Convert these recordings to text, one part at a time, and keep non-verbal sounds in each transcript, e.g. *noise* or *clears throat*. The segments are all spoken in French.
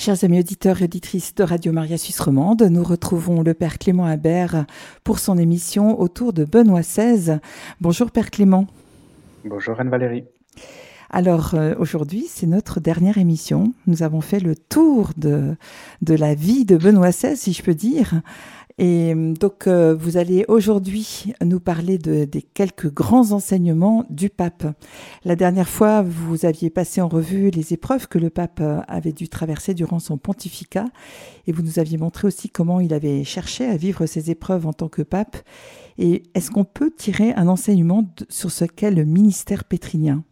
Chers amis auditeurs et auditrices de Radio Maria Suisse Romande, nous retrouvons le Père Clément Habert pour son émission autour de Benoît XVI. Bonjour Père Clément. Bonjour Anne-Valérie. Alors euh, aujourd'hui, c'est notre dernière émission. Nous avons fait le tour de, de la vie de Benoît XVI, si je peux dire. Et euh, donc, euh, vous allez aujourd'hui nous parler de, des quelques grands enseignements du pape. La dernière fois, vous aviez passé en revue les épreuves que le pape euh, avait dû traverser durant son pontificat, et vous nous aviez montré aussi comment il avait cherché à vivre ces épreuves en tant que pape. Et est-ce qu'on peut tirer un enseignement sur ce qu'est le ministère pétrinien?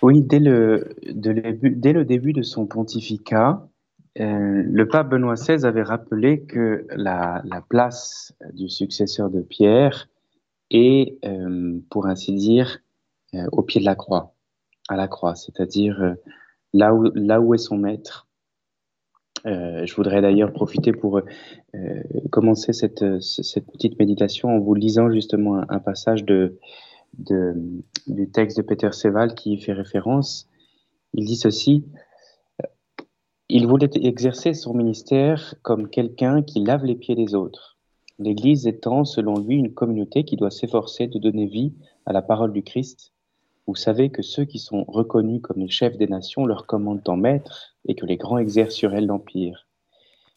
Oui, dès le, dès le début de son pontificat, euh, le pape Benoît XVI avait rappelé que la, place du successeur de Pierre est, euh, pour ainsi dire, euh, au pied de la croix, à la croix, c'est-à-dire là, où, est son maître. je voudrais d'ailleurs profiter pour commencer cette, petite méditation en vous lisant justement un, passage du texte de Peter Seval qui y fait référence. Il dit ceci il voulait exercer son ministère comme quelqu'un qui lave les pieds des autres, l'Église étant, selon lui, une communauté qui doit s'efforcer de donner vie à la parole du Christ. Vous savez que ceux qui sont reconnus comme les chefs des nations leur commandent en maître et que les grands exercent sur elles l'empire.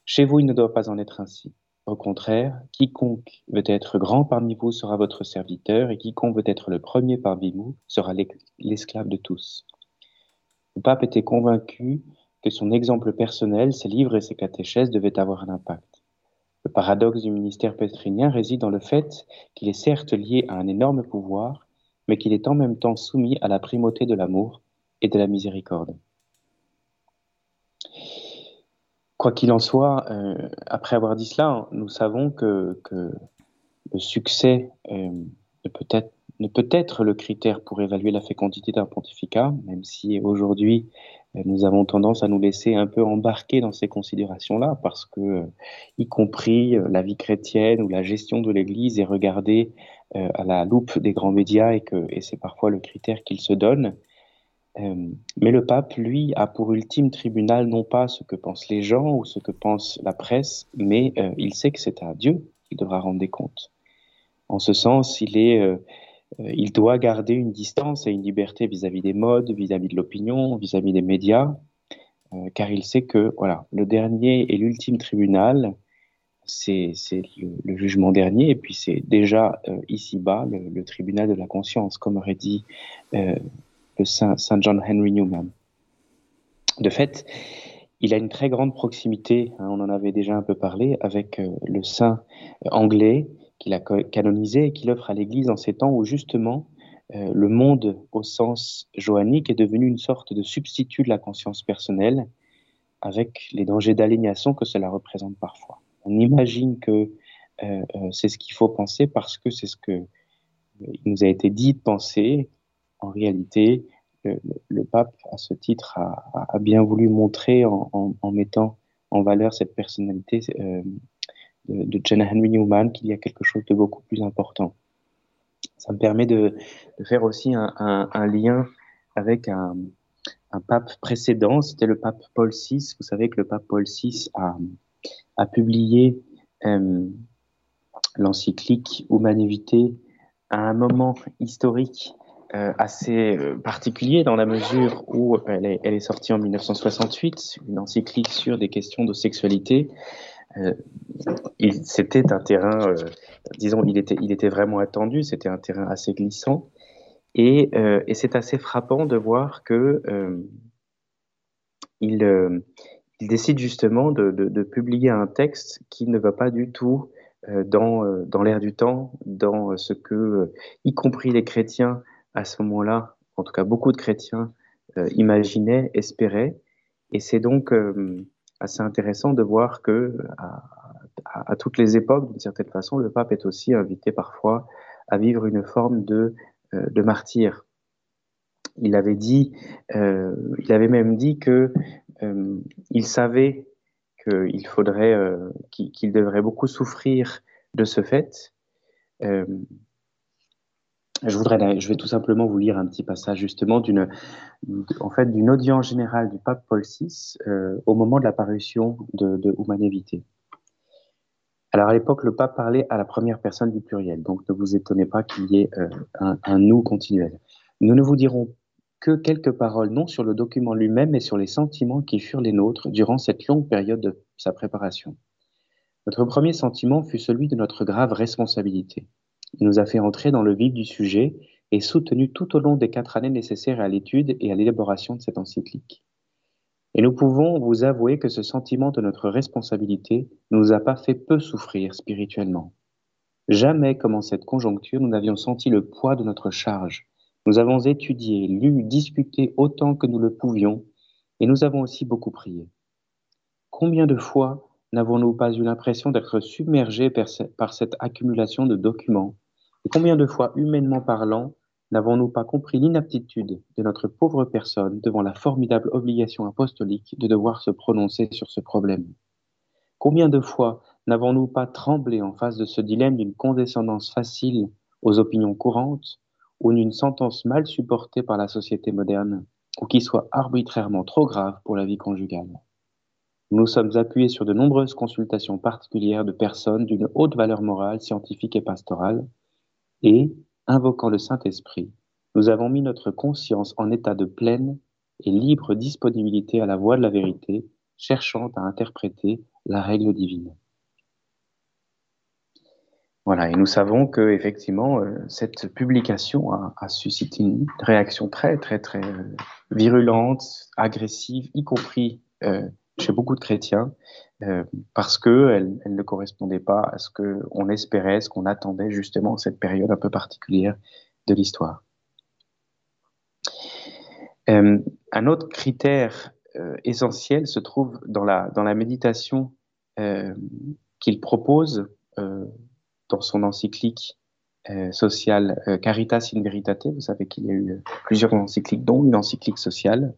Chez vous, il ne doit pas en être ainsi. Au contraire, quiconque veut être grand parmi vous sera votre serviteur, et quiconque veut être le premier parmi vous sera l'esclave de tous. Le pape était convaincu que son exemple personnel, ses livres et ses catéchèses devaient avoir un impact. Le paradoxe du ministère pétrinien réside dans le fait qu'il est certes lié à un énorme pouvoir, mais qu'il est en même temps soumis à la primauté de l'amour et de la miséricorde. Quoi qu'il en soit, euh, après avoir dit cela, nous savons que, le succès euh, ne peut être le critère pour évaluer la fécondité d'un pontificat, même si aujourd'hui nous avons tendance à nous laisser un peu embarquer dans ces considérations-là, parce que, euh, y compris euh, la vie chrétienne ou la gestion de l'Église est regardée à la loupe des grands médias et que et c'est parfois le critère qu'il se donne. mais le pape, lui, a pour ultime tribunal non pas ce que pensent les gens ou ce que pense la presse, mais il sait que c'est à Dieu qu'il devra rendre des comptes. En ce sens, il est euh, il doit garder une distance et une liberté vis-à-vis des modes, vis-à-vis de l'opinion, vis-à-vis des médias, euh, car il sait que voilà, le dernier et l'ultime tribunal, c'est le, jugement dernier, et puis c'est déjà euh, ici-bas le, tribunal de la conscience, comme aurait dit le Saint, Saint, John Henry Newman. De fait, il a une très grande proximité, hein, on en avait déjà un peu parlé, avec le saint anglais qu'il a canonisé et qu'il offre à l'Église en ces temps où justement euh, le monde au sens johannique est devenu une sorte de substitut de la conscience personnelle avec les dangers d'aliénation que cela représente parfois. On imagine que euh, euh, c'est ce qu'il faut penser parce que c'est ce que il nous a été dit de penser. En réalité, le, pape, à ce titre, a, bien voulu montrer en, mettant en valeur cette personnalité de, John Henry Newman qu'il y a quelque chose de beaucoup plus important. Ça me permet de, faire aussi un, lien avec un, pape précédent, c'était le pape Paul VI. Vous savez que le pape Paul VI a, publié euh, l'encyclique Humane à un moment historique euh, assez euh, particulier dans la mesure où elle est, sortie en 1968, une encyclique sur des questions de sexualité. Euh, c'était un terrain, euh, disons, il était, il était vraiment attendu, c'était un terrain assez glissant. Et, euh, et c'est assez frappant de voir que il, il, décide justement de, de, de, publier un texte qui ne va pas du tout dans, dans l'air du temps, dans ce que, y compris les chrétiens à ce moment-là, en tout cas beaucoup de chrétiens, imaginaient, espéraient. Et c'est donc assez intéressant de voir que à, toutes les époques, d'une certaine façon, le pape est aussi invité parfois à vivre une forme de, euh, de martyr. Il avait dit, euh, il avait même dit que euh, il savait qu'il faudrait, qu'il devrait beaucoup souffrir de ce fait, je voudrais, je vais tout simplement vous lire un petit passage justement d'une, en fait, d'une audience générale du pape Paul VI euh, au moment de l'apparition de, de Humane Alors à l'époque, le pape parlait à la première personne du pluriel, donc ne vous étonnez pas qu'il y ait euh, un, un, nous continuel. Nous ne vous dirons que quelques paroles, non sur le document lui-même, mais sur les sentiments qui furent les nôtres durant cette longue période de sa préparation. Notre premier sentiment fut celui de notre grave responsabilité. Il nous a fait entrer dans le vif du sujet et soutenu tout au long des quatre années nécessaires à l'étude et à l'élaboration de cette encyclique. Et nous pouvons vous avouer que ce sentiment de notre responsabilité ne nous a pas fait peu souffrir spirituellement. Jamais, comme en cette conjoncture, nous n'avions senti le poids de notre charge. Nous avons étudié, lu, discuté autant que nous le pouvions, et nous avons aussi beaucoup prié. Combien de fois n'avons-nous pas eu l'impression d'être submergés par cette accumulation de documents Et combien de fois, humainement parlant, n'avons-nous pas compris l'inaptitude de notre pauvre personne devant la formidable obligation apostolique de devoir se prononcer sur ce problème? Combien de fois n'avons-nous pas tremblé en face de ce dilemme d'une condescendance facile aux opinions courantes ou d'une sentence mal supportée par la société moderne ou qui soit arbitrairement trop grave pour la vie conjugale? Nous sommes appuyés sur de nombreuses consultations particulières de personnes d'une haute valeur morale, scientifique et pastorale, et, invoquant le Saint-Esprit, nous avons mis notre conscience en état de pleine et libre disponibilité à la voie de la vérité, cherchant à interpréter la règle divine. Voilà, et nous savons que effectivement euh, cette publication a, suscité une réaction très très très euh, virulente, agressive, y compris euh, chez beaucoup de chrétiens euh, parce qu'elle elle ne correspondait pas à ce qu'on espérait, ce qu'on attendait justement en cette période un peu particulière de l'histoire. Euh, un autre critère euh, essentiel se trouve dans la, dans la méditation qu'il propose dans son encyclique sociale Caritas in Veritate. Vous savez qu'il y a eu plusieurs encycliques, dont une encyclique sociale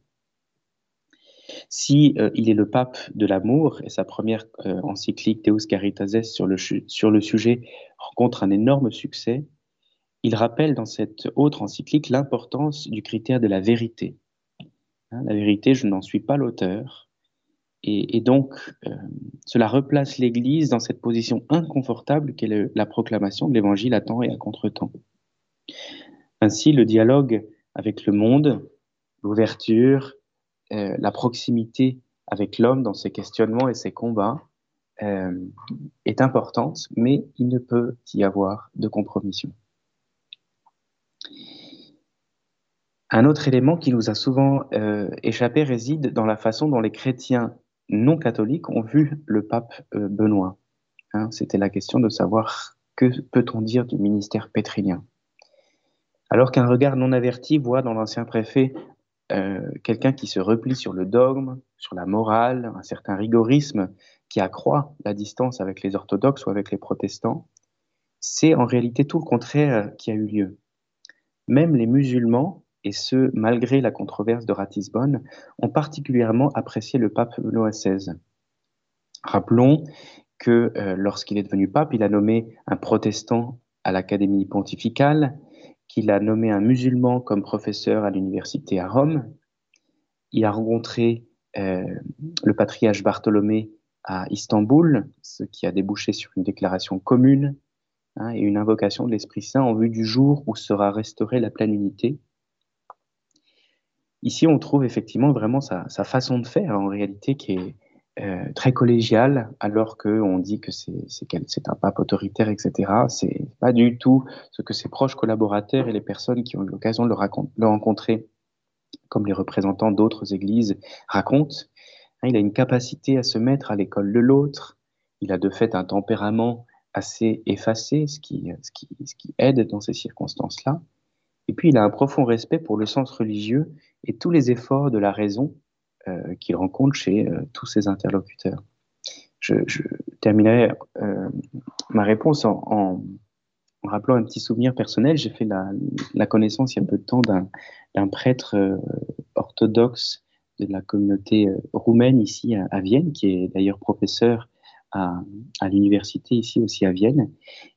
si euh, il est le pape de l'amour et sa première euh, encyclique Deus Caritas sur le, sur le sujet rencontre un énorme succès, il rappelle dans cette autre encyclique l'importance du critère de la vérité. Hein, la vérité, je n'en suis pas l'auteur. Et, donc, euh, cela replace l'Église dans cette position inconfortable qu'est la proclamation de l'Évangile à temps et à contre-temps. Ainsi, le dialogue avec le monde, l'ouverture, euh, la proximité avec l'homme dans ses questionnements et ses combats euh, est importante, mais il ne peut y avoir de compromission. Un autre élément qui nous a souvent euh, échappé réside dans la façon dont les chrétiens non catholiques ont vu le pape Benoît. Hein, c'était la question de savoir que peut-on dire du ministère pétrinien. Alors qu'un regard non averti voit dans l'ancien préfet euh, quelqu'un qui se replie sur le dogme, sur la morale, un certain rigorisme qui accroît la distance avec les orthodoxes ou avec les protestants, c'est en réalité tout le contraire qui a eu lieu. Même les musulmans, et ce malgré la controverse de Ratisbonne, ont particulièrement apprécié le pape Benoît XVI. Rappelons que euh, lorsqu'il est devenu pape, il a nommé un protestant à l'Académie pontificale, qu'il a nommé un musulman comme professeur à l'université à Rome. Il a rencontré euh, le patriarche Bartholomé à Istanbul, ce qui a débouché sur une déclaration commune hein, et une invocation de l'Esprit Saint en vue du jour où sera restaurée la pleine unité. Ici, on trouve effectivement vraiment sa, sa façon de faire, en réalité, qui est, euh, très collégial, alors qu'on dit que c'est un pape autoritaire, etc. C'est pas du tout ce que ses proches collaborateurs et les personnes qui ont eu l'occasion de le, rencontrer, comme les représentants d'autres églises, racontent. Hein, il a une capacité à se mettre à l'école de l'autre. Il a de fait un tempérament assez effacé, ce qui, ce qui, ce qui aide dans ces circonstances-là. Et puis, il a un profond respect pour le sens religieux et tous les efforts de la raison euh, qu'il rencontre chez euh, tous ses interlocuteurs. Je, terminerai euh, ma réponse en, rappelant un petit souvenir personnel. J'ai fait la, connaissance il y a peu de temps d'un prêtre orthodoxe de la communauté roumaine ici à, Vienne, qui est d'ailleurs professeur à, l'université ici aussi à Vienne.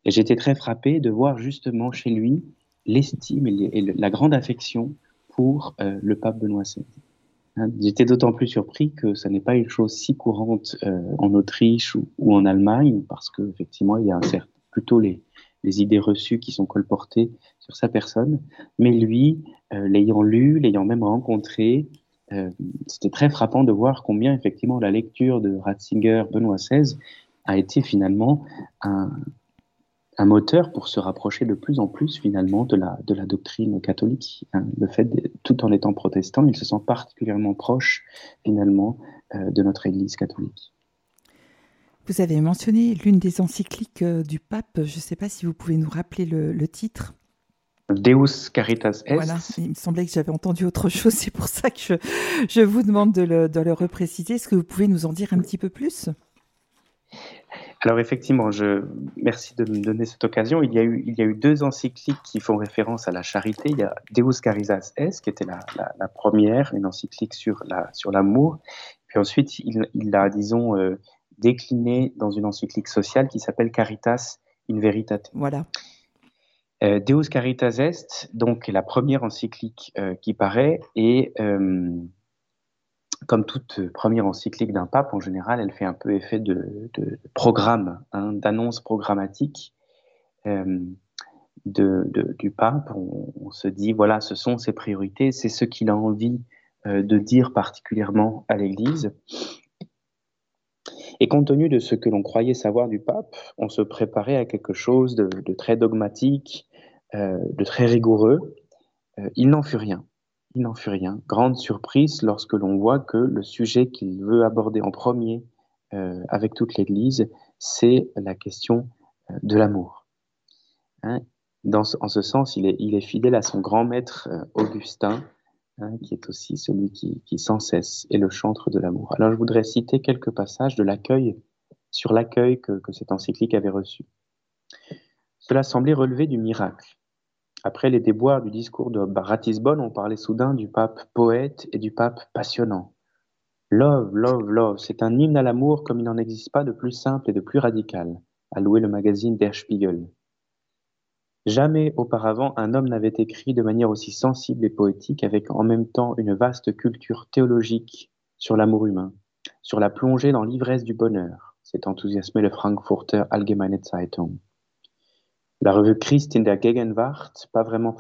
Et j'étais très frappé de voir justement chez lui l'estime et, la grande affection pour le pape Benoît XVI. Hein, j'étais d'autant plus surpris que ce n'est pas une chose si courante euh, en Autriche ou, en Allemagne, parce qu'effectivement, il y a un plutôt les, les, idées reçues qui sont colportées sur sa personne. Mais lui, euh, l'ayant lu, l'ayant même rencontré, c'était très frappant de voir combien effectivement la lecture de Ratzinger, Benoît XVI, a été finalement un, un moteur pour se rapprocher de plus en plus finalement de la, de la doctrine catholique. Hein. Le fait, tout en étant protestant, il se sent particulièrement proche finalement euh, de notre Église catholique. Vous avez mentionné l'une des encycliques euh, du pape. Je ne sais pas si vous pouvez nous rappeler le, titre. Deus Caritas Est. Voilà, il me semblait que j'avais entendu autre chose, c'est pour ça que je, je vous demande de le, de le repréciser. Est-ce que vous pouvez nous en dire un petit peu plus? Alors effectivement, je, merci de me donner cette occasion. Il y, a eu, il y a eu deux encycliques qui font référence à la charité. Il y a Deus Caritas Est, qui était la, la, première, une encyclique sur la sur l'amour. Puis ensuite, il, il l'a, disons, euh, décliné dans une encyclique sociale qui s'appelle Caritas in Veritate. Voilà. Euh, Deus Caritas Est, donc la première encyclique euh, qui paraît, et comme toute première encyclique d'un pape, en général, elle fait un peu effet de, programme, hein, d'annonce programmatique euh, du pape. On, se dit, voilà, ce sont ses priorités, c'est ce qu'il a envie euh, de dire particulièrement à l'Église. Et compte tenu de ce que l'on croyait savoir du pape, on se préparait à quelque chose de, très dogmatique, euh, de très rigoureux. il n'en fut rien. Il n'en fut rien. Grande surprise lorsque l'on voit que le sujet qu'il veut aborder en premier euh, avec toute l'Église, c'est la question euh, de l'amour. Hein, en ce sens, il est, fidèle à son grand maître euh, Augustin, hein, qui est aussi celui qui, sans cesse est le chantre de l'amour. Alors je voudrais citer quelques passages de l'accueil, sur l'accueil que, que cette encyclique avait reçu. Cela semblait relever du miracle. Après les déboires du discours de Ratisbonne, on parlait soudain du pape poète et du pape passionnant. Love, love, love, c'est un hymne à l'amour comme il n'en existe pas de plus simple et de plus radical, a loué le magazine Der Spiegel. Jamais auparavant un homme n'avait écrit de manière aussi sensible et poétique avec en même temps une vaste culture théologique sur l'amour humain, sur la plongée dans l'ivresse du bonheur, s'est enthousiasmé le Frankfurter Allgemeine Zeitung. La revue Christ in der Gegenwart, pas vraiment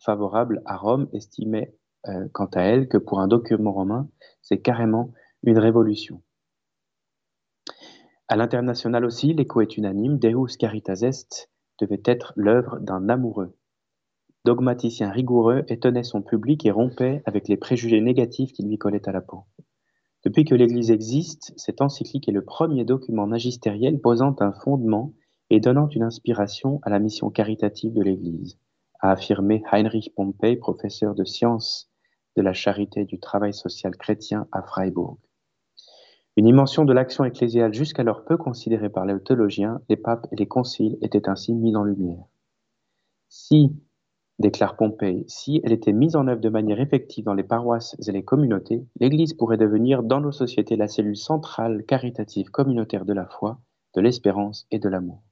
favorable à Rome, estimait euh, quant à elle que pour un document romain, c'est carrément une révolution. À l'international aussi, l'écho est unanime, Deus Caritas Est devait être l'œuvre d'un amoureux. Dogmaticien rigoureux étonnait son public et rompait avec les préjugés négatifs qui lui collaient à la peau. Depuis que l'Église existe, cette encyclique est le premier document magistériel posant un fondement et donnant une inspiration à la mission caritative de l'Église, a affirmé Heinrich Pompey, professeur de sciences de la charité du travail social chrétien à Freiburg. Une dimension de l'action ecclésiale jusqu'alors peu considérée par les théologiens, les papes et les conciles étaient ainsi mis en lumière. Si, déclare Pompey, si elle était mise en œuvre de manière effective dans les paroisses et les communautés, l'Église pourrait devenir dans nos sociétés la cellule centrale caritative communautaire de la foi, de l'espérance et de l'amour.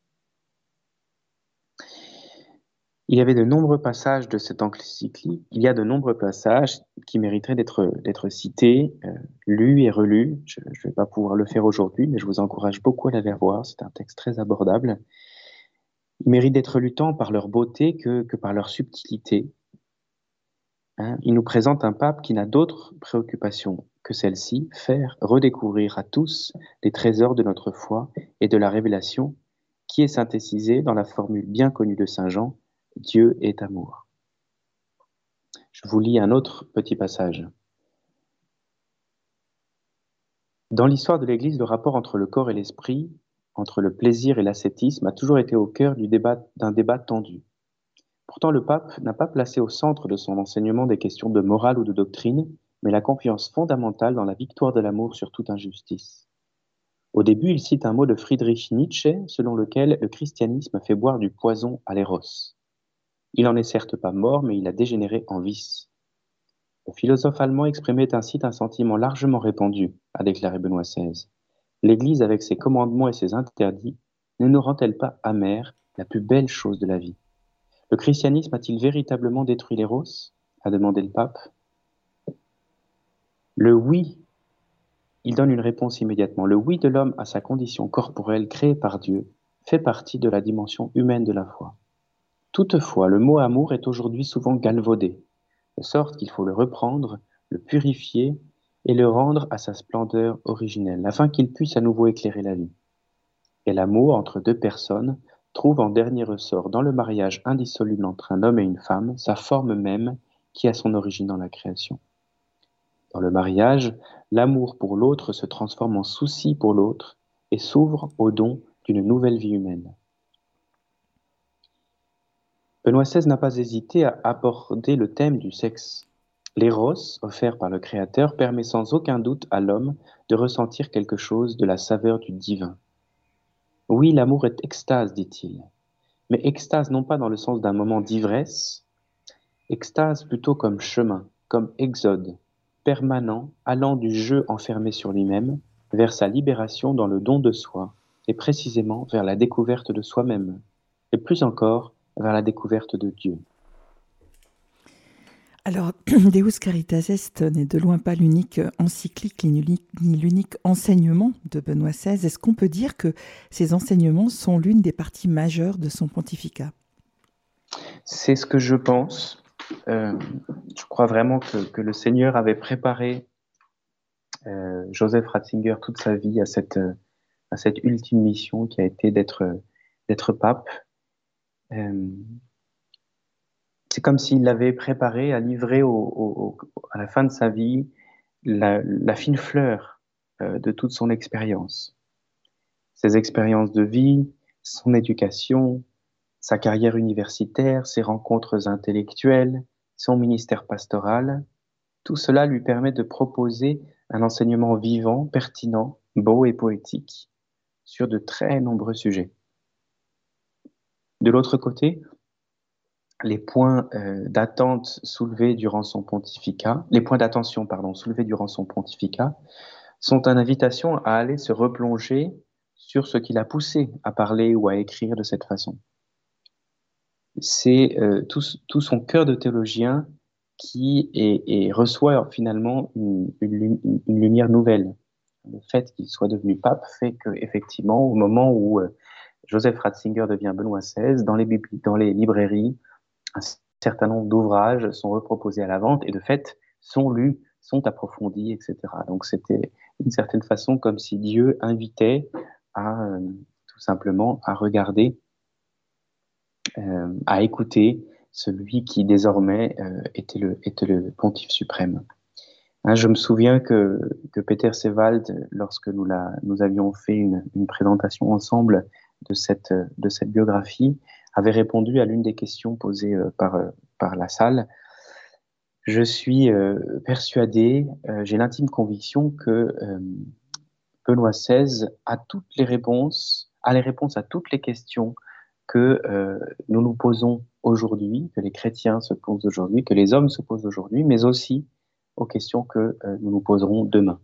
Il y avait de nombreux passages de cette encyclique, il y a de nombreux passages qui mériteraient d'être cités, euh, lus et relus. Je ne vais pas pouvoir le faire aujourd'hui, mais je vous encourage beaucoup à l'aller voir. C'est un texte très abordable. Ils méritent d'être lus tant par leur beauté que, par leur subtilité. Hein, il nous présente un pape qui n'a d'autre préoccupation que celle-ci, faire redécouvrir à tous les trésors de notre foi et de la révélation, qui est synthétisée dans la formule bien connue de Saint Jean, Dieu est amour. Je vous lis un autre petit passage. Dans l'histoire de l'Église, le rapport entre le corps et l'esprit, entre le plaisir et l'ascétisme, a toujours été au cœur d'un débat, débat tendu. Pourtant, le pape n'a pas placé au centre de son enseignement des questions de morale ou de doctrine, mais la confiance fondamentale dans la victoire de l'amour sur toute injustice. Au début, il cite un mot de Friedrich Nietzsche selon lequel le christianisme fait boire du poison à l'éros. Il n'en est certes pas mort, mais il a dégénéré en vice. Le philosophe allemand exprimait ainsi un sentiment largement répandu, a déclaré Benoît XVI. L'Église, avec ses commandements et ses interdits, ne nous rend-elle pas amers la plus belle chose de la vie? Le christianisme a-t-il véritablement détruit l'éros a demandé le pape. Le oui, il donne une réponse immédiatement. Le oui de l'homme à sa condition corporelle créée par Dieu fait partie de la dimension humaine de la foi. Toutefois, le mot amour est aujourd'hui souvent galvaudé, de sorte qu'il faut le reprendre, le purifier et le rendre à sa splendeur originelle, afin qu'il puisse à nouveau éclairer la vie. Et l'amour entre deux personnes trouve en dernier ressort dans le mariage indissoluble entre un homme et une femme sa forme même qui a son origine dans la création. Dans le mariage, l'amour pour l'autre se transforme en souci pour l'autre et s'ouvre au don d'une nouvelle vie humaine. Benoît XVI n'a pas hésité à aborder le thème du sexe. L'éros, offert par le Créateur, permet sans aucun doute à l'homme de ressentir quelque chose de la saveur du divin. Oui, l'amour est extase, dit-il, mais extase non pas dans le sens d'un moment d'ivresse, extase plutôt comme chemin, comme exode, permanent, allant du jeu enfermé sur lui-même vers sa libération dans le don de soi, et précisément vers la découverte de soi-même, et plus encore vers la découverte de Dieu. Alors, *clears throat* Deus Caritas Est n'est de loin pas l'unique encyclique ni l'unique enseignement de Benoît XVI. Est-ce qu'on peut dire que ces enseignements sont l'une des parties majeures de son pontificat? C'est ce que je pense. Euh, je crois vraiment que, le Seigneur avait préparé euh, Joseph Ratzinger toute sa vie à cette, à cette ultime mission qui a été d'être pape euh, c'est comme s'il l'avait préparé à livrer à la fin de sa vie la, fine fleur euh, de toute son expérience. Ses expériences de vie, son éducation, sa carrière universitaire, ses rencontres intellectuelles, son ministère pastoral, tout cela lui permet de proposer un enseignement vivant, pertinent, beau et poétique sur de très nombreux sujets. De l'autre côté, les points euh, d'attente soulevés durant son pontificat, les points d'attention, pardon, soulevés durant son pontificat, sont une invitation à aller se replonger sur ce qui l'a poussé à parler ou à écrire de cette façon. C'est euh, tout, son cœur de théologien qui reçoit finalement une, lumière nouvelle. Le fait qu'il soit devenu pape fait qu'effectivement, au moment où euh, Joseph Ratzinger devient Benoît XVI. Dans les, dans les librairies, un certain nombre d'ouvrages sont reproposés à la vente et de fait sont lus, sont approfondis, etc. Donc c'était d'une certaine façon comme si Dieu invitait à euh, tout simplement à regarder, euh, à écouter celui qui désormais euh, était, le, pontife suprême. Hein, je me souviens que, que Peter Sewald, lorsque nous, avions fait une présentation ensemble de cette, de cette biographie avait répondu à l'une des questions posées euh, par, euh, par la salle. Je suis euh, persuadé, j'ai l'intime conviction que Benoît XVI a toutes les réponses, a les réponses à toutes les questions que nous nous posons aujourd'hui, que les chrétiens se posent aujourd'hui, que les hommes se posent aujourd'hui, mais aussi aux questions que nous nous poserons demain.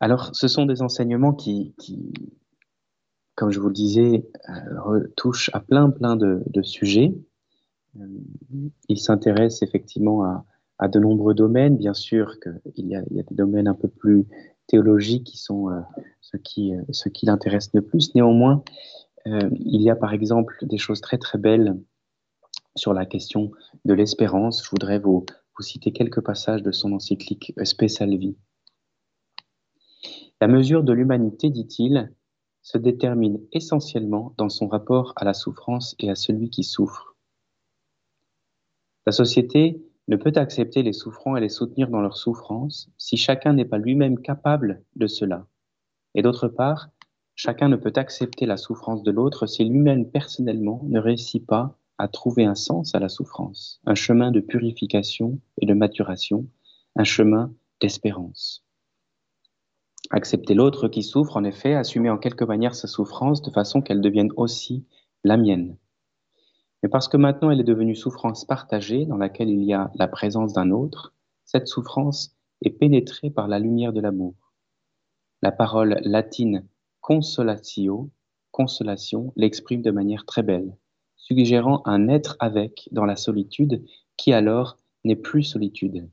Alors, ce sont des enseignements qui, comme je vous le disais, euh, touchent à plein, plein de, sujets. Euh, il s'intéresse effectivement à, de nombreux domaines. Bien sûr qu'il y, a, des domaines un peu plus théologiques qui sont euh, ceux qui, l'intéressent le plus. Néanmoins, il y a par exemple des choses très, très belles sur la question de l'espérance. Je voudrais vous, citer quelques passages de son encyclique Vie. La mesure de l'humanité, dit-il, se détermine essentiellement dans son rapport à la souffrance et à celui qui souffre. La société ne peut accepter les souffrants et les soutenir dans leur souffrance si chacun n'est pas lui-même capable de cela. Et d'autre part, chacun ne peut accepter la souffrance de l'autre si lui-même personnellement ne réussit pas à trouver un sens à la souffrance, un chemin de purification et de maturation, un chemin d'espérance. Accepter l'autre qui souffre, en effet, assumer en quelque manière sa souffrance de façon qu'elle devienne aussi la mienne. Mais parce que maintenant elle est devenue souffrance partagée dans laquelle il y a la présence d'un autre, cette souffrance est pénétrée par la lumière de l'amour. La parole latine consolatio, consolation, l'exprime de manière très belle. suggérant un être avec dans la solitude qui alors n'est plus solitude.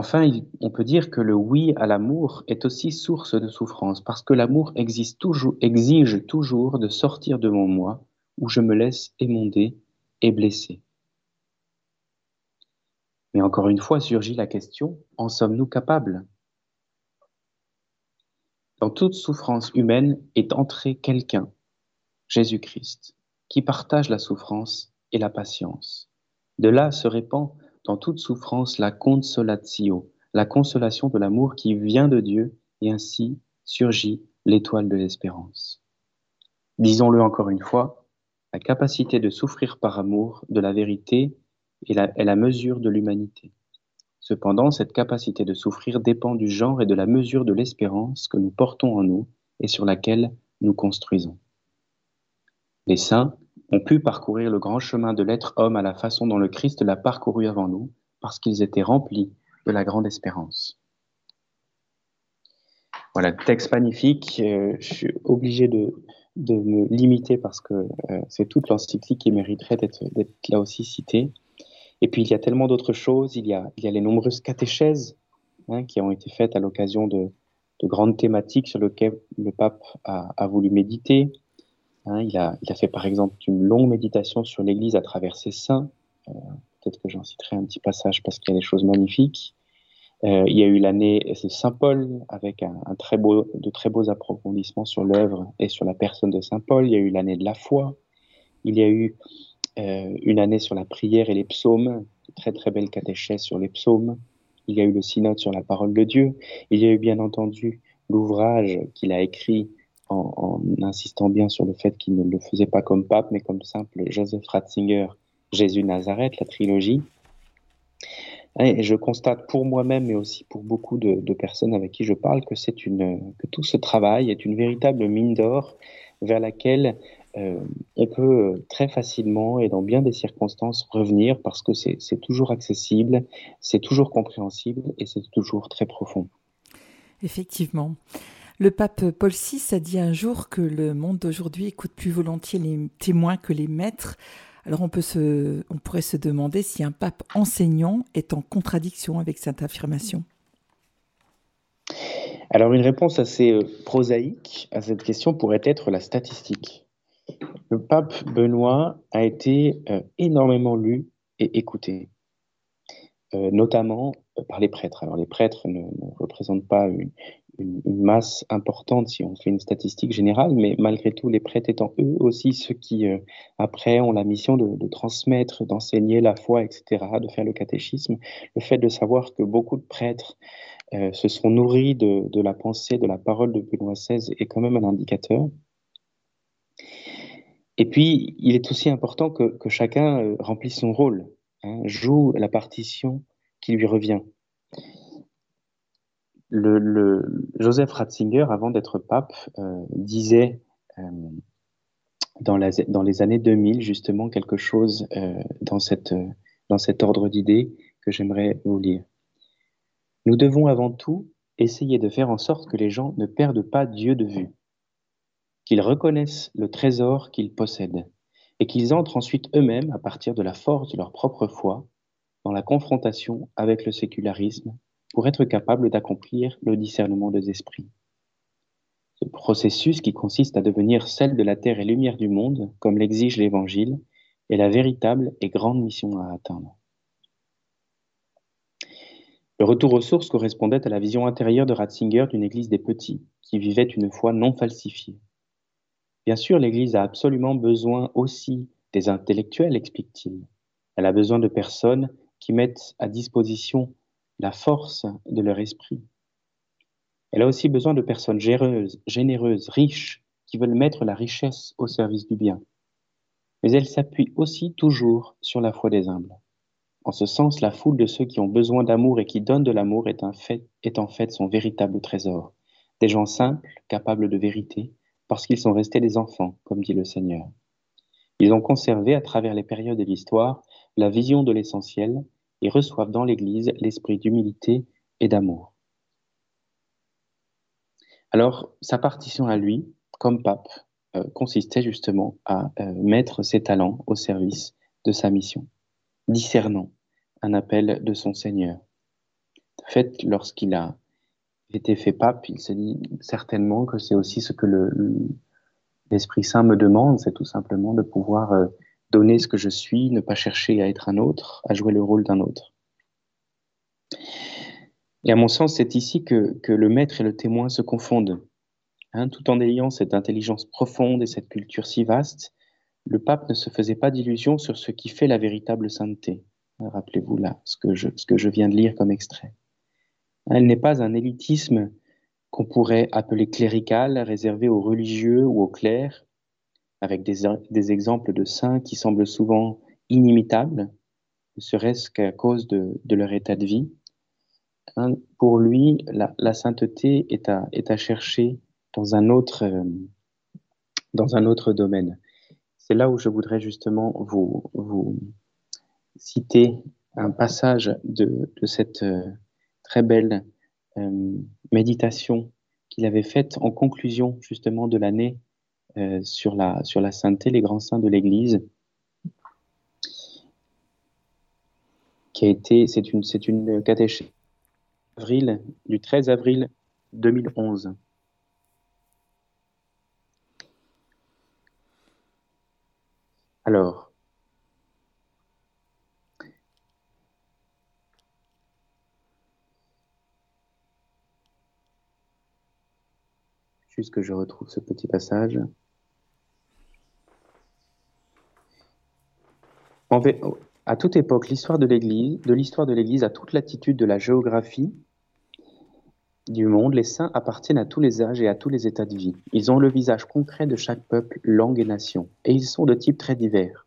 Enfin, on peut dire que le oui à l'amour est aussi source de souffrance, parce que l'amour exige toujours de sortir de mon moi, où je me laisse émonder et blesser. Mais encore une fois surgit la question, en sommes-nous capables? Dans toute souffrance humaine est entré quelqu'un, Jésus-Christ, qui partage la souffrance et la patience. De là se répand dans toute souffrance la consolatio, la consolation de l'amour qui vient de Dieu, et ainsi surgit l'étoile de l'espérance. Disons-le encore une fois, la capacité de souffrir par amour de la vérité est la, est la mesure de l'humanité. Cependant, cette capacité de souffrir dépend du genre et de la mesure de l'espérance que nous portons en nous et sur laquelle nous construisons. Les saints ont pu parcourir le grand chemin de l'être homme à la façon dont le Christ l'a parcouru avant nous, parce qu'ils étaient remplis de la grande espérance. Voilà, texte magnifique. Euh, je suis obligé de, de, me limiter parce que euh, c'est toute l'encyclique qui mériterait d'être là aussi citée. Et puis, il y a tellement d'autres choses. Il y a, il y a les nombreuses catéchèses hein, qui ont été faites à l'occasion de, de, grandes thématiques sur lesquelles le pape a, a voulu méditer. Hein, il, a, fait par exemple une longue méditation sur l'Église à travers ses saints. Euh, Peut-être que j'en citerai un petit passage parce qu'il y a des choses magnifiques. Euh, il y a eu l'année Saint Paul avec de très beaux approfondissements sur l'œuvre et sur la personne de Saint Paul. Il y a eu l'année de la foi. Il y a eu euh, une année sur la prière et les psaumes, très très belle catéchèse sur les psaumes. Il y a eu le synode sur la parole de Dieu. Il y a eu bien entendu l'ouvrage qu'il a écrit en, insistant bien sur le fait qu'il ne le faisait pas comme pape, mais comme simple Joseph Ratzinger, Jésus Nazareth, la trilogie. Je constate pour moi-même, mais aussi pour beaucoup de, personnes avec qui je parle, que c'est une que tout ce travail est une véritable mine d'or vers laquelle euh, on peut très facilement et dans bien des circonstances revenir parce que c'est toujours accessible, c'est toujours compréhensible et c'est toujours très profond. Effectivement. Le pape Paul VI a dit un jour que le monde d'aujourd'hui écoute plus volontiers les témoins que les maîtres. Alors on, peut se, on pourrait se demander si un pape enseignant est en contradiction avec cette affirmation. Alors une réponse assez euh, prosaïque à cette question pourrait être la statistique. Le pape Benoît a été euh, énormément lu et écouté, euh, notamment par les prêtres. Alors les prêtres ne, ne représentent pas une, une, masse importante si on fait une statistique générale, mais malgré tout, les prêtres étant eux aussi ceux qui, euh, après, ont la mission de, transmettre, d'enseigner la foi, etc., de faire le catéchisme, le fait de savoir que beaucoup de prêtres euh, se sont nourris de, la pensée, de la parole de Benoît XVI est quand même un indicateur. Et puis, il est aussi important que, que chacun euh, remplisse son rôle, hein, joue la partition qui lui revient. Joseph Ratzinger, avant d'être pape, euh, disait euh, dans, la, dans, les années 2000 justement quelque chose euh, dans, cette, dans cet ordre d'idées que j'aimerais vous lire. Nous devons avant tout essayer de faire en sorte que les gens ne perdent pas Dieu de vue, qu'ils reconnaissent le trésor qu'ils possèdent et qu'ils entrent ensuite eux-mêmes, à partir de la force de leur propre foi, dans la confrontation avec le sécularisme pour être capable d'accomplir le discernement des esprits. Ce processus qui consiste à devenir celle de la terre et lumière du monde, comme l'exige l'Évangile, est la véritable et grande mission à atteindre. Le retour aux sources correspondait à la vision intérieure de Ratzinger d'une Église des petits, qui vivait une foi non falsifiée. Bien sûr, l'Église a absolument besoin aussi des intellectuels, explique-t-il. Elle a besoin de personnes qui mettent à disposition la force de leur esprit. Elle a aussi besoin de personnes généreuses, généreuses, riches, qui veulent mettre la richesse au service du bien. Mais elle s'appuie aussi toujours sur la foi des humbles. En ce sens, la foule de ceux qui ont besoin d'amour et qui donnent de l'amour est, en fait son véritable trésor. Des gens simples, capables de vérité, parce qu'ils sont restés des enfants, comme dit le Seigneur. Ils ont conservé, à travers les périodes de l'histoire, la vision de l'essentiel et reçoivent dans l'Église l'esprit d'humilité et d'amour. Alors, sa partition à lui, comme pape, euh, consistait justement à euh, mettre ses talents au service de sa mission, discernant un appel de son Seigneur. En fait, lorsqu'il a été fait pape, il s'est dit certainement que c'est aussi ce que l'Esprit Saint me demande, c'est tout simplement de pouvoir euh, donner ce que je suis, ne pas chercher à être un autre, à jouer le rôle d'un autre. Et à mon sens, c'est ici que, le maître et le témoin se confondent. Hein, tout en ayant cette intelligence profonde et cette culture si vaste, le pape ne se faisait pas d'illusions sur ce qui fait la véritable sainteté. Rappelez-vous là ce que, je, ce que je viens de lire comme extrait. Elle n'est pas un élitisme qu'on pourrait appeler clérical, réservé aux religieux ou aux clercs, avec des, exemples de saints qui semblent souvent inimitables, ne serait-ce qu'à cause de, leur état de vie. Pour lui, la, sainteté est à, chercher dans un autre, euh, dans un autre domaine. C'est là où je voudrais justement vous, citer un passage de, de cette euh, très belle euh, méditation qu'il avait faite en conclusion justement de l'année euh, sur, la, sur la sainteté, les grands saints de l'Église, qui a été, c'est une, c'est une catéchèse avril, du 13 avril 2011. Alors, que je retrouve ce petit passage. À toute époque, l'histoire de l'Église, de l'histoire de l'Église, à toute latitude de la géographie du monde, les saints appartiennent à tous les âges et à tous les états de vie. Ils ont le visage concret de chaque peuple, langue et nation, et ils sont de types très divers.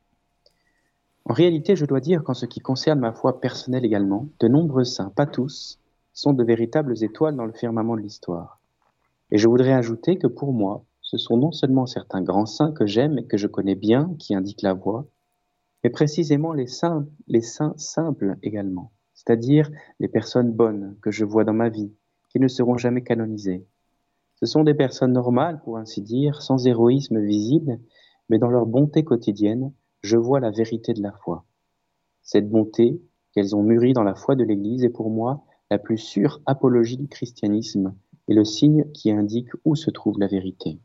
En réalité, je dois dire qu'en ce qui concerne ma foi personnelle également, de nombreux saints, pas tous, sont de véritables étoiles dans le firmament de l'histoire. Et je voudrais ajouter que pour moi, ce sont non seulement certains grands saints que j'aime et que je connais bien qui indiquent la voie, mais précisément les saints, les saints simples également, c'est-à-dire les personnes bonnes que je vois dans ma vie, qui ne seront jamais canonisées. Ce sont des personnes normales, pour ainsi dire, sans héroïsme visible, mais dans leur bonté quotidienne, je vois la vérité de la foi. Cette bonté qu'elles ont mûrie dans la foi de l'Église est pour moi la plus sûre apologie du christianisme et le signe qui indique où se trouve la vérité.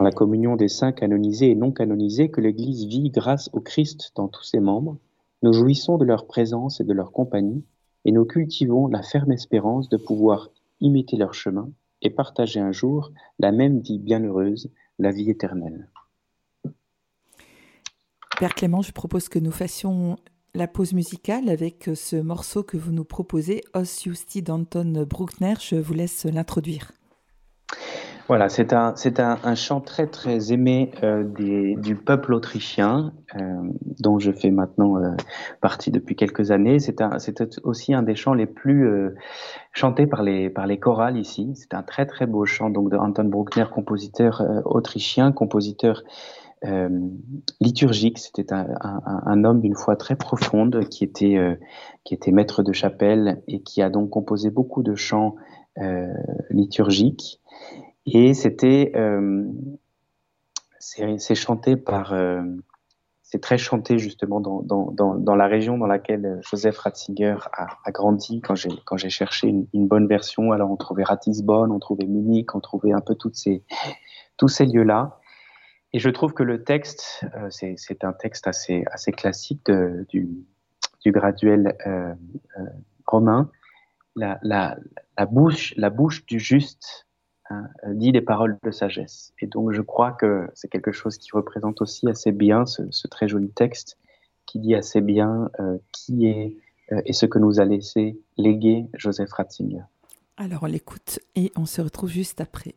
La communion des saints canonisés et non canonisés que l'Église vit grâce au Christ dans tous ses membres, nous jouissons de leur présence et de leur compagnie, et nous cultivons la ferme espérance de pouvoir imiter leur chemin et partager un jour la même vie bienheureuse, la vie éternelle. Père Clément, je propose que nous fassions la pause musicale avec ce morceau que vous nous proposez, Os Justi d'Anton Bruckner. Je vous laisse l'introduire. Voilà, c'est un, c'est un, chant très très aimé euh, des, du peuple autrichien, euh, dont je fais maintenant partie depuis quelques années. C'est, un, c'est aussi un des chants les plus chantés par les, par les chorales ici. C'est un très très beau chant donc de Anton Bruckner, compositeur autrichien, compositeur euh, liturgique. C'était un, un, un, homme d'une foi très profonde qui était, euh, qui était maître de chapelle et qui a donc composé beaucoup de chants euh, liturgiques. Et c'était, euh, c'est chanté par, euh, c'est très chanté justement dans, dans, dans, la région dans laquelle Joseph Ratzinger a, grandi. Quand j'ai quand j'ai cherché une, bonne version, alors on trouvait Ratisbonne, on trouvait Munich, on trouvait un peu toutes ces tous ces lieux-là. Et je trouve que le texte, euh, c'est un texte assez, assez classique du, du, graduel euh, euh, romain. La, la, la, bouche, la bouche du juste hein, dit des paroles de sagesse. Et donc je crois que c'est quelque chose qui représente aussi assez bien ce, ce, très joli texte, qui dit assez bien euh, qui est euh, et ce que nous a laissé léguer Joseph Ratzinger. Alors on l'écoute et on se retrouve juste après.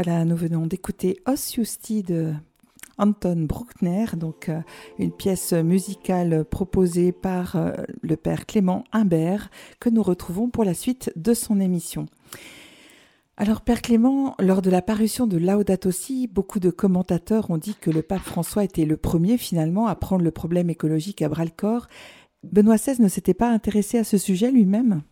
Voilà, nous venons d'écouter Os Justi de Anton Bruckner, donc euh, une pièce musicale proposée par euh, le père Clément Imbert que nous retrouvons pour la suite de son émission. Alors Père Clément, lors de la parution de Laudato Si, beaucoup de commentateurs ont dit que le pape François était le premier finalement à prendre le problème écologique à bras le corps. Benoît XVI ne s'était pas intéressé à ce sujet lui-même?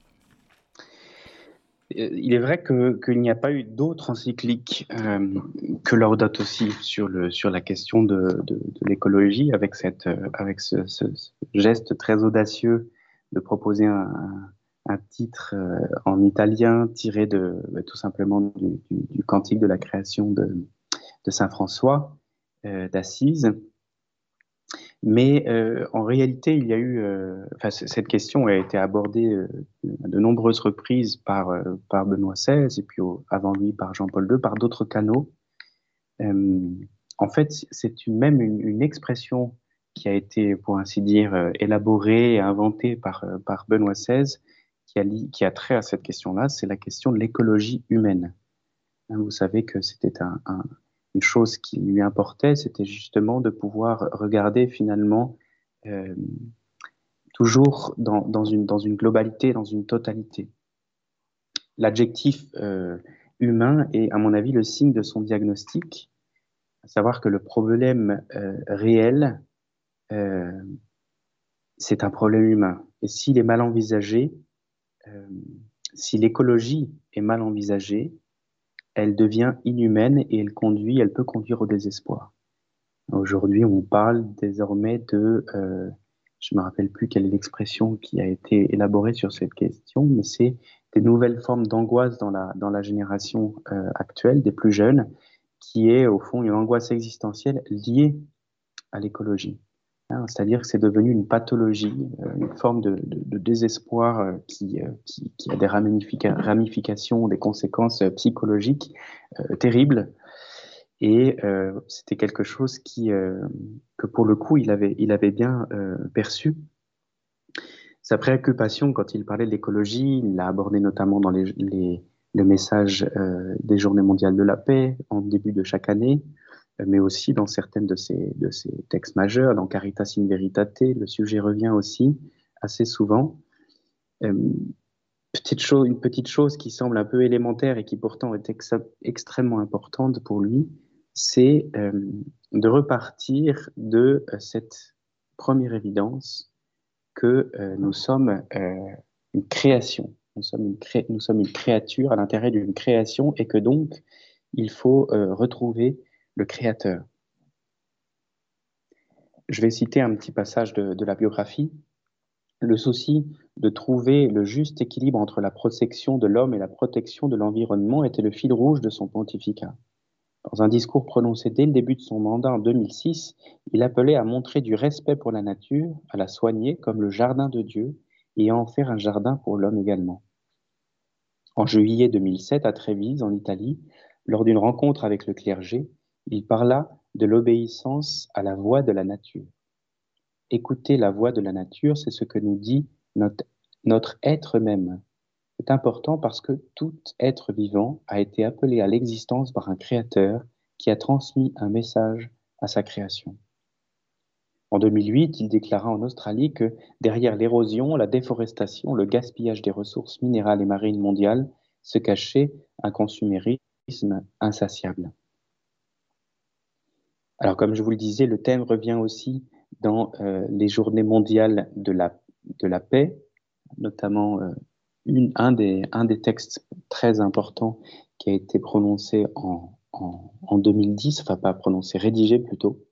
Il est vrai qu'il n'y a pas eu d'autres encycliques euh, que Laudato aussi sur, la question de, l'écologie, avec, euh, ce, geste très audacieux de proposer un, titre euh, en italien tiré de, bah, tout simplement du, cantique de la création de, Saint François d'Assise. Mais euh, en réalité, il y a eu, euh, enfin, cette question a été abordée euh, à de nombreuses reprises par, par Benoît XVI et puis avant lui par Jean-Paul II, par d'autres canaux. en fait, c'est même une, expression qui a été, pour ainsi dire, élaborée et inventée par, par Benoît XVI, qui a, trait à cette question-là, c'est la question de l'écologie humaine. Hein, vous savez que c'était un une chose qui lui importait, c'était justement de pouvoir regarder finalement euh, toujours dans, une, globalité, dans une totalité. L'adjectif euh, humain est, à mon avis, le signe de son diagnostic, à savoir que le problème euh, réel, c'est un problème humain. Et s'il est mal envisagé, si l'écologie est mal envisagée, elle devient inhumaine et elle conduit, elle peut conduire au désespoir. Aujourd'hui, on parle désormais de, euh, je me rappelle plus quelle est l'expression qui a été élaborée sur cette question, mais c'est des nouvelles formes d'angoisse dans la, dans la génération euh, actuelle, des plus jeunes, qui est au fond une angoisse existentielle liée à l'écologie. Hein, c'est-à-dire que c'est devenu une pathologie, euh, une forme de, désespoir euh, qui, euh, qui, a des ramifications, des conséquences psychologiques terribles. Et c'était quelque chose que pour le coup, il avait, bien perçu. Sa préoccupation, quand il parlait de l'écologie, il l'a abordé notamment dans le message des Journées mondiales de la paix en début de chaque année mais aussi dans certaines de ces, de ces textes majeurs, dans Caritas in Veritate, le sujet revient aussi assez souvent. Euh, petite chose, une petite chose qui semble un peu élémentaire et qui pourtant est extrêmement importante pour lui, c'est euh, de repartir de euh, cette première évidence que nous sommes une création, nous sommes une, cré nous sommes une créature à l'intérieur d'une création et que donc il faut retrouver le Créateur. Je vais citer un petit passage de, la biographie. Le souci de trouver le juste équilibre entre la protection de l'homme et la protection de l'environnement était le fil rouge de son pontificat. Dans un discours prononcé dès le début de son mandat en 2006, il appelait à montrer du respect pour la nature, à la soigner comme le jardin de Dieu et à en faire un jardin pour l'homme également. En juillet 2007, à Trévise, en Italie, lors d'une rencontre avec le clergé, il parla de l'obéissance à la voix de la nature. Écouter la voix de la nature, c'est ce que nous dit notre, être même. C'est important parce que tout être vivant a été appelé à l'existence par un créateur qui a transmis un message à sa création. En 2008, il déclara en Australie que derrière l'érosion, la déforestation, le gaspillage des ressources minérales et marines mondiales se cachait un consumérisme insatiable. Alors, comme je vous le disais, le thème revient aussi dans euh, les journées mondiales de la, de la paix, notamment euh, un, des, un des textes très importants qui a été prononcé en, en, en 2010, enfin pas prononcé, rédigé plutôt.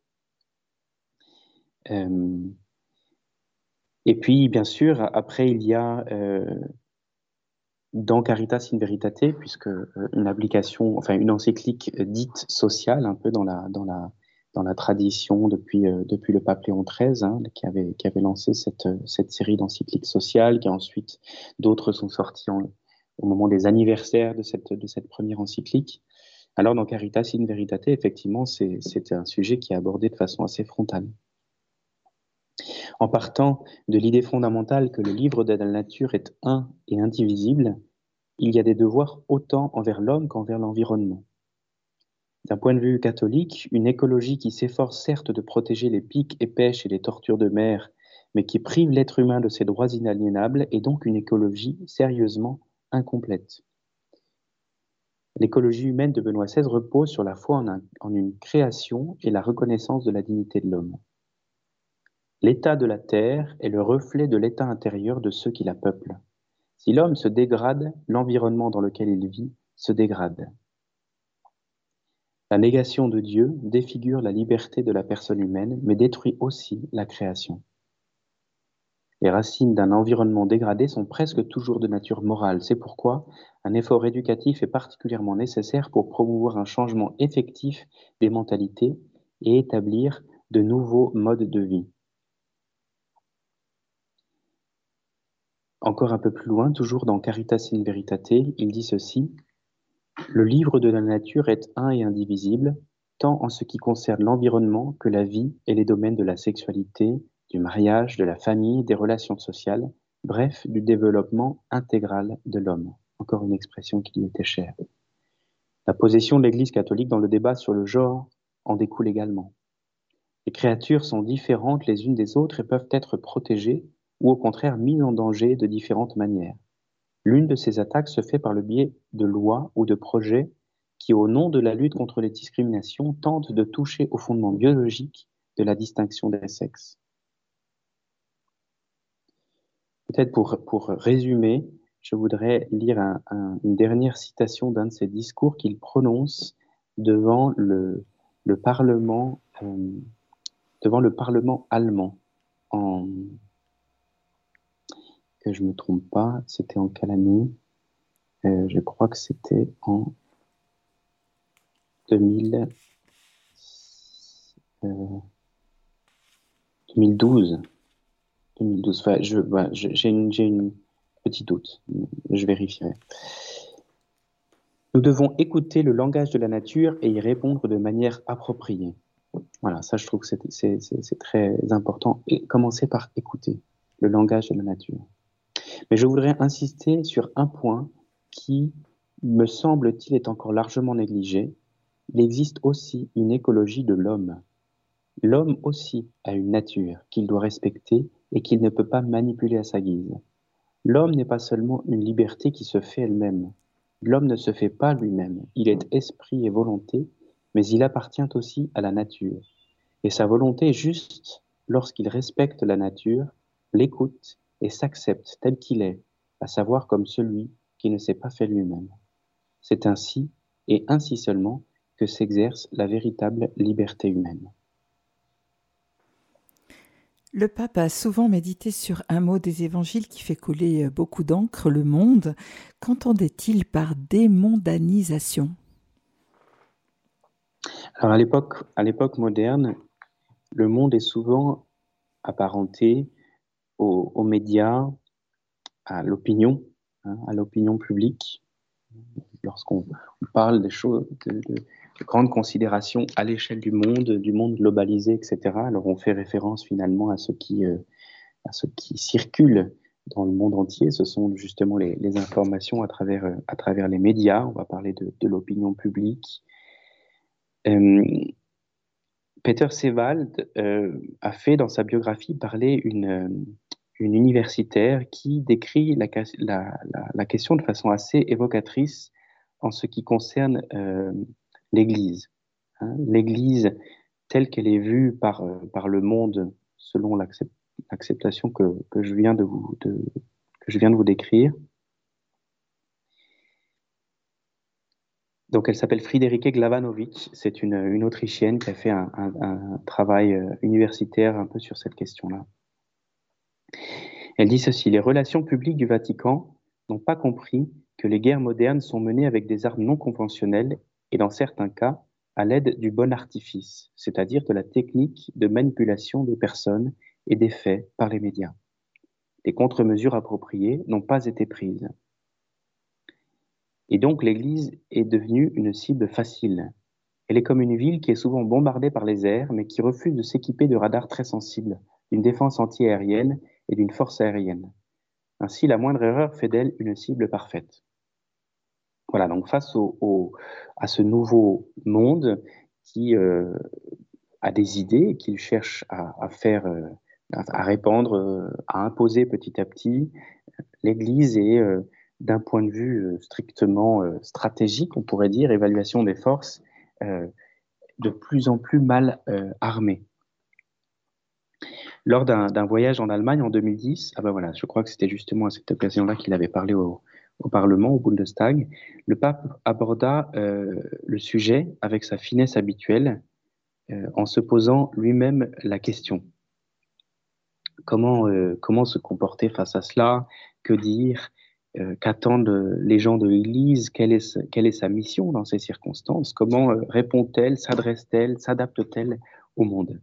Euh, et puis, bien sûr, après, il y a dans Caritas in Veritate, puisque une application, enfin une encyclique dite sociale, un peu dans la, dans la, dans la tradition depuis, euh, le pape Léon XIII, hein, qui, avait, lancé cette, cette série d'encycliques sociales, qui ensuite d'autres sont sortis au moment des anniversaires de cette, de cette première encyclique. Alors dans Caritas in Veritate, effectivement, c'est un sujet qui est abordé de façon assez frontale. En partant de l'idée fondamentale que le livre de la nature est un et indivisible, il y a des devoirs autant envers l'homme qu'envers l'environnement. D'un point de vue catholique, une écologie qui s'efforce certes de protéger les pics et pêches et les tortures de mer, mais qui prive l'être humain de ses droits inaliénables, est donc une écologie sérieusement incomplète. L'écologie humaine de Benoît XVI repose sur la foi en, une création et la reconnaissance de la dignité de l'homme. L'état de la terre est le reflet de l'état intérieur de ceux qui la peuplent. Si l'homme se dégrade, l'environnement dans lequel il vit se dégrade. La négation de Dieu défigure la liberté de la personne humaine, mais détruit aussi la création. Les racines d'un environnement dégradé sont presque toujours de nature morale. C'est pourquoi un effort éducatif est particulièrement nécessaire pour promouvoir un changement effectif des mentalités et établir de nouveaux modes de vie. Encore un peu plus loin, toujours dans Caritas in Veritate, il dit ceci Le livre de la nature est un et indivisible, tant en ce qui concerne l'environnement que la vie et les domaines de la sexualité, du mariage, de la famille, des relations sociales, bref, du développement intégral de l'homme. Encore une expression qui lui était chère. La position de l'Église catholique dans le débat sur le genre en découle également. Les créatures sont différentes les unes des autres et peuvent être protégées ou au contraire mises en danger de différentes manières. L'une de ces attaques se fait par le biais de lois ou de projets qui, au nom de la lutte contre les discriminations, tentent de toucher au fondement biologique de la distinction des sexes. Peut-être pour, pour résumer, je voudrais lire une dernière citation d'un de ses discours qu'il prononce devant le, le Parlement, euh, devant le Parlement allemand. En, que je me trompe pas, c'était en quelle année? Euh, Je crois que c'était en 2000, 2012. 2012. j'ai une, une petit doute. Je vérifierai. Nous devons écouter le langage de la nature et y répondre de manière appropriée. Voilà, ça je trouve que c'est très important. Et commencer par écouter le langage de la nature. Mais je voudrais insister sur un point qui, me semble-t-il, est encore largement négligé. Il existe aussi une écologie de l'homme. L'homme aussi a une nature qu'il doit respecter et qu'il ne peut pas manipuler à sa guise. L'homme n'est pas seulement une liberté qui se fait elle-même. L'homme ne se fait pas lui-même. Il est esprit et volonté, mais il appartient aussi à la nature. Et sa volonté est juste lorsqu'il respecte la nature, l'écoute et s'accepte tel qu'il est, à savoir comme celui qui ne s'est pas fait lui-même. C'est ainsi, et ainsi seulement, que s'exerce la véritable liberté humaine. Le pape a souvent médité sur un mot des évangiles qui fait couler euh, beaucoup d'encre, le monde. Qu'entendait-il par démondanisation? Alors à l'époque, à l'époque moderne, le monde est souvent apparenté aux, médias, à l'opinion, hein, à l'opinion publique. Lorsqu'on parle des choses, de, de grandes considérations à l'échelle du monde, du monde globalisé, etc. Alors on fait référence finalement à ce qui, euh, à ce qui circule dans le monde entier. Ce sont justement les, informations à travers, à travers les médias. On va parler de, de l'opinion publique. Euh, Peter Sewald euh, a fait dans sa biographie parler une, une universitaire qui décrit la, question de façon assez évocatrice en ce qui concerne euh, l'Église. Hein. L'Église telle qu'elle est vue par, euh, le monde selon l'acceptation que je viens de vous décrire. Donc, elle s'appelle Friederike Glavanovic. C'est une, Autrichienne qui a fait un, un, travail euh, universitaire un peu sur cette question-là. Elle dit ceci Les relations publiques du Vatican n'ont pas compris que les guerres modernes sont menées avec des armes non conventionnelles et dans certains cas à l'aide du bon artifice, c'est-à-dire de la technique de manipulation des personnes et des faits par les médias. Des contre-mesures appropriées n'ont pas été prises. Et donc l'Église est devenue une cible facile. Elle est comme une ville qui est souvent bombardée par les airs, mais qui refuse de s'équiper de radars très sensibles, d'une défense antiaérienne et d'une force aérienne. Ainsi, la moindre erreur fait d'elle une cible parfaite. Voilà, donc face au, à ce nouveau monde qui euh, a des idées, qu'il cherche à, faire, euh, à répandre, euh, à imposer petit à petit, l'Église est, d'un point de vue strictement stratégique, on pourrait dire, évaluation des forces, de plus en plus mal armée. Lors d'un voyage en Allemagne en 2010, ah ben je crois que c'était justement à cette occasion-là qu'il avait parlé au, Parlement, au Bundestag, le pape aborda euh, le sujet avec sa finesse habituelle euh, en se posant lui-même la question. Euh, comment se comporter face à cela? Que dire? Qu'attendent les gens de l'Église? Quelle est, sa mission dans ces circonstances? Comment répond-elle, s'adresse-t-elle, s'adapte-t-elle au monde?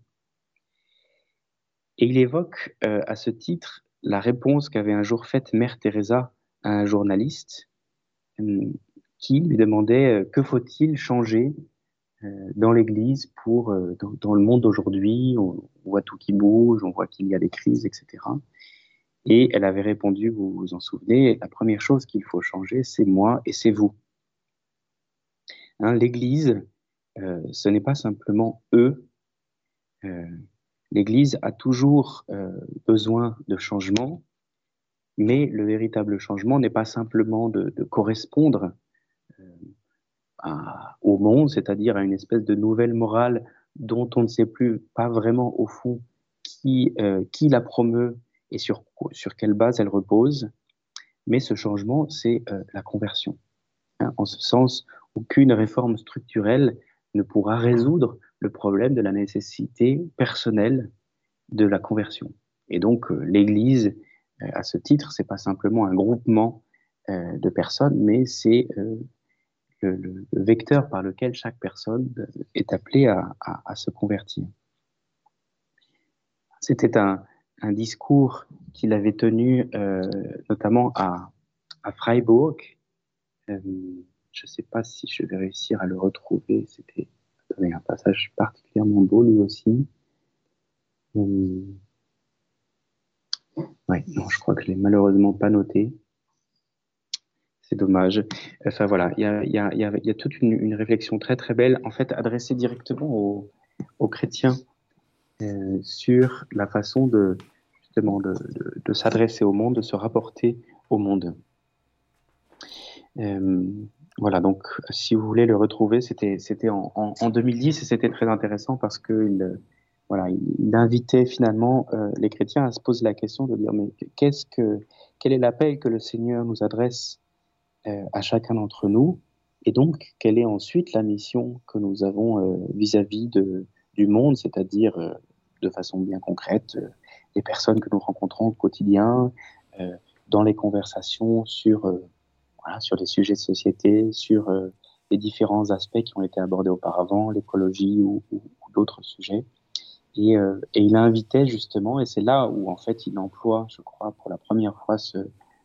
Et il évoque à ce titre la réponse qu'avait un jour faite Mère Teresa un journaliste euh, qui lui demandait euh, que faut-il changer euh, dans l'Église pour dans, le monde d'aujourd'hui? On, voit tout qui bouge, on voit qu'il y a des crises, etc. Et elle avait répondu, vous vous en souvenez, la première chose qu'il faut changer, c'est moi et c'est vous. Hein, L'Église, ce n'est pas simplement eux. L'Église a toujours besoin de changement, mais le véritable changement n'est pas simplement de, correspondre euh, au monde, c'est-à-dire à une espèce de nouvelle morale dont on ne sait plus pas vraiment au fond qui, euh, qui la promeut et sur, sur quelle base elle repose. Mais ce changement, c'est euh, la conversion. Hein, en ce sens, aucune réforme structurelle ne pourra résoudre le problème de la nécessité personnelle de la conversion. Et donc, l'Église euh, à ce titre, c'est pas simplement un groupement euh, de personnes, mais c'est euh, le, vecteur par lequel chaque personne est appelée à, se convertir. C'était un, discours qu'il avait tenu notamment à, Freiburg. je ne sais pas si je vais réussir à le retrouver. C'était un passage particulièrement beau lui aussi. Oui, non, je crois que je l'ai malheureusement pas noté. C'est dommage. Enfin voilà, il y a, y, a, y a, toute une, réflexion très très belle, en fait, adressée directement aux, aux chrétiens euh, sur la façon de de, s'adresser au monde, de se rapporter au monde. Euh, voilà, donc si vous voulez le retrouver, c'était en, en, en, 2010 et c'était très intéressant parce que il, voilà, il, invitait finalement euh, les chrétiens à se poser la question de dire mais qu'est-ce que, quel est l'appel que le Seigneur nous adresse euh, à chacun d'entre nous? Et donc quelle est ensuite la mission que nous avons vis-à-vis de, du monde, c'est-à-dire de façon bien concrète les personnes que nous rencontrons au quotidien, dans les conversations sur voilà, sur les sujets de société, sur les différents aspects qui ont été abordés auparavant, l'écologie ou d'autres sujets. Et, euh, et, il invitait justement, et c'est là où en fait il emploie, je crois, pour la première fois ce,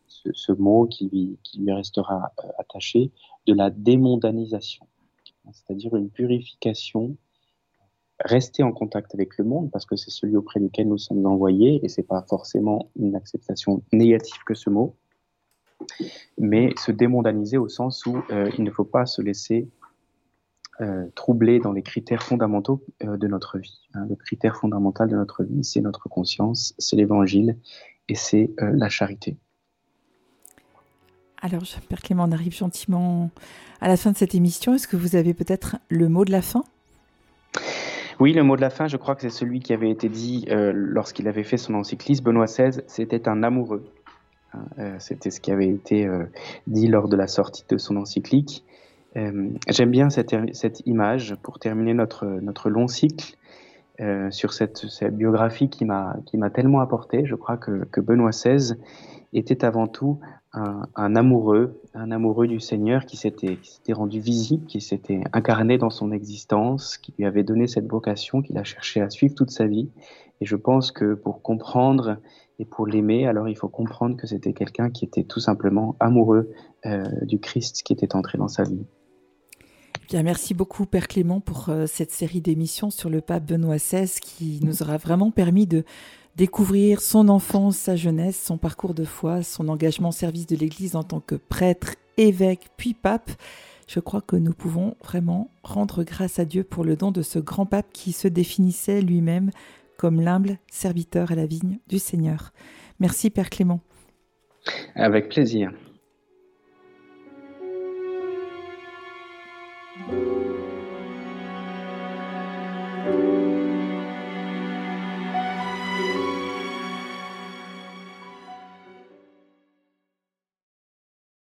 ce, ce mot qui lui, qui lui restera euh, attaché, de la démondanisation, c'est-à-dire une purification, rester en contact avec le monde, parce que c'est celui auprès duquel nous sommes envoyés, et c'est pas forcément une acceptation négative que ce mot, mais se démondaniser au sens où euh, il ne faut pas se laisser euh, troublé dans les critères fondamentaux euh, de notre vie. Hein. Le critère fondamental de notre vie, c'est notre conscience, c'est l'évangile et c'est la charité. Alors, Père Clément, on arrive gentiment à la fin de cette émission. Est-ce que vous avez peut-être le mot de la fin? Oui, le mot de la fin, je crois que c'est celui qui avait été dit lorsqu'il avait fait son encyclisme. Benoît XVI, c'était un amoureux. Hein. c'était ce qui avait été dit lors de la sortie de son encyclique. Euh, j'aime bien cette, image pour terminer notre, notre long cycle euh, sur cette, cette, biographie qui m'a tellement apporté. Je crois que, que, Benoît XVI était avant tout un, amoureux, un amoureux du Seigneur qui s'était rendu visible, qui s'était incarné dans son existence, qui lui avait donné cette vocation qu'il a cherché à suivre toute sa vie. Et je pense que pour comprendre et pour l'aimer, alors il faut comprendre que c'était quelqu'un qui était tout simplement amoureux euh, du Christ qui était entré dans sa vie merci beaucoup, Père Clément, pour euh, cette série d'émissions sur le pape Benoît XVI qui nous aura vraiment permis de, découvrir son enfance, sa jeunesse, son parcours de foi, son engagement au service de l'Église en tant que prêtre, évêque, puis pape. Je crois que nous pouvons vraiment rendre grâce à Dieu pour le don de ce grand pape qui se définissait lui-même comme l'humble serviteur à la vigne du Seigneur. Merci Père Clément. Avec plaisir.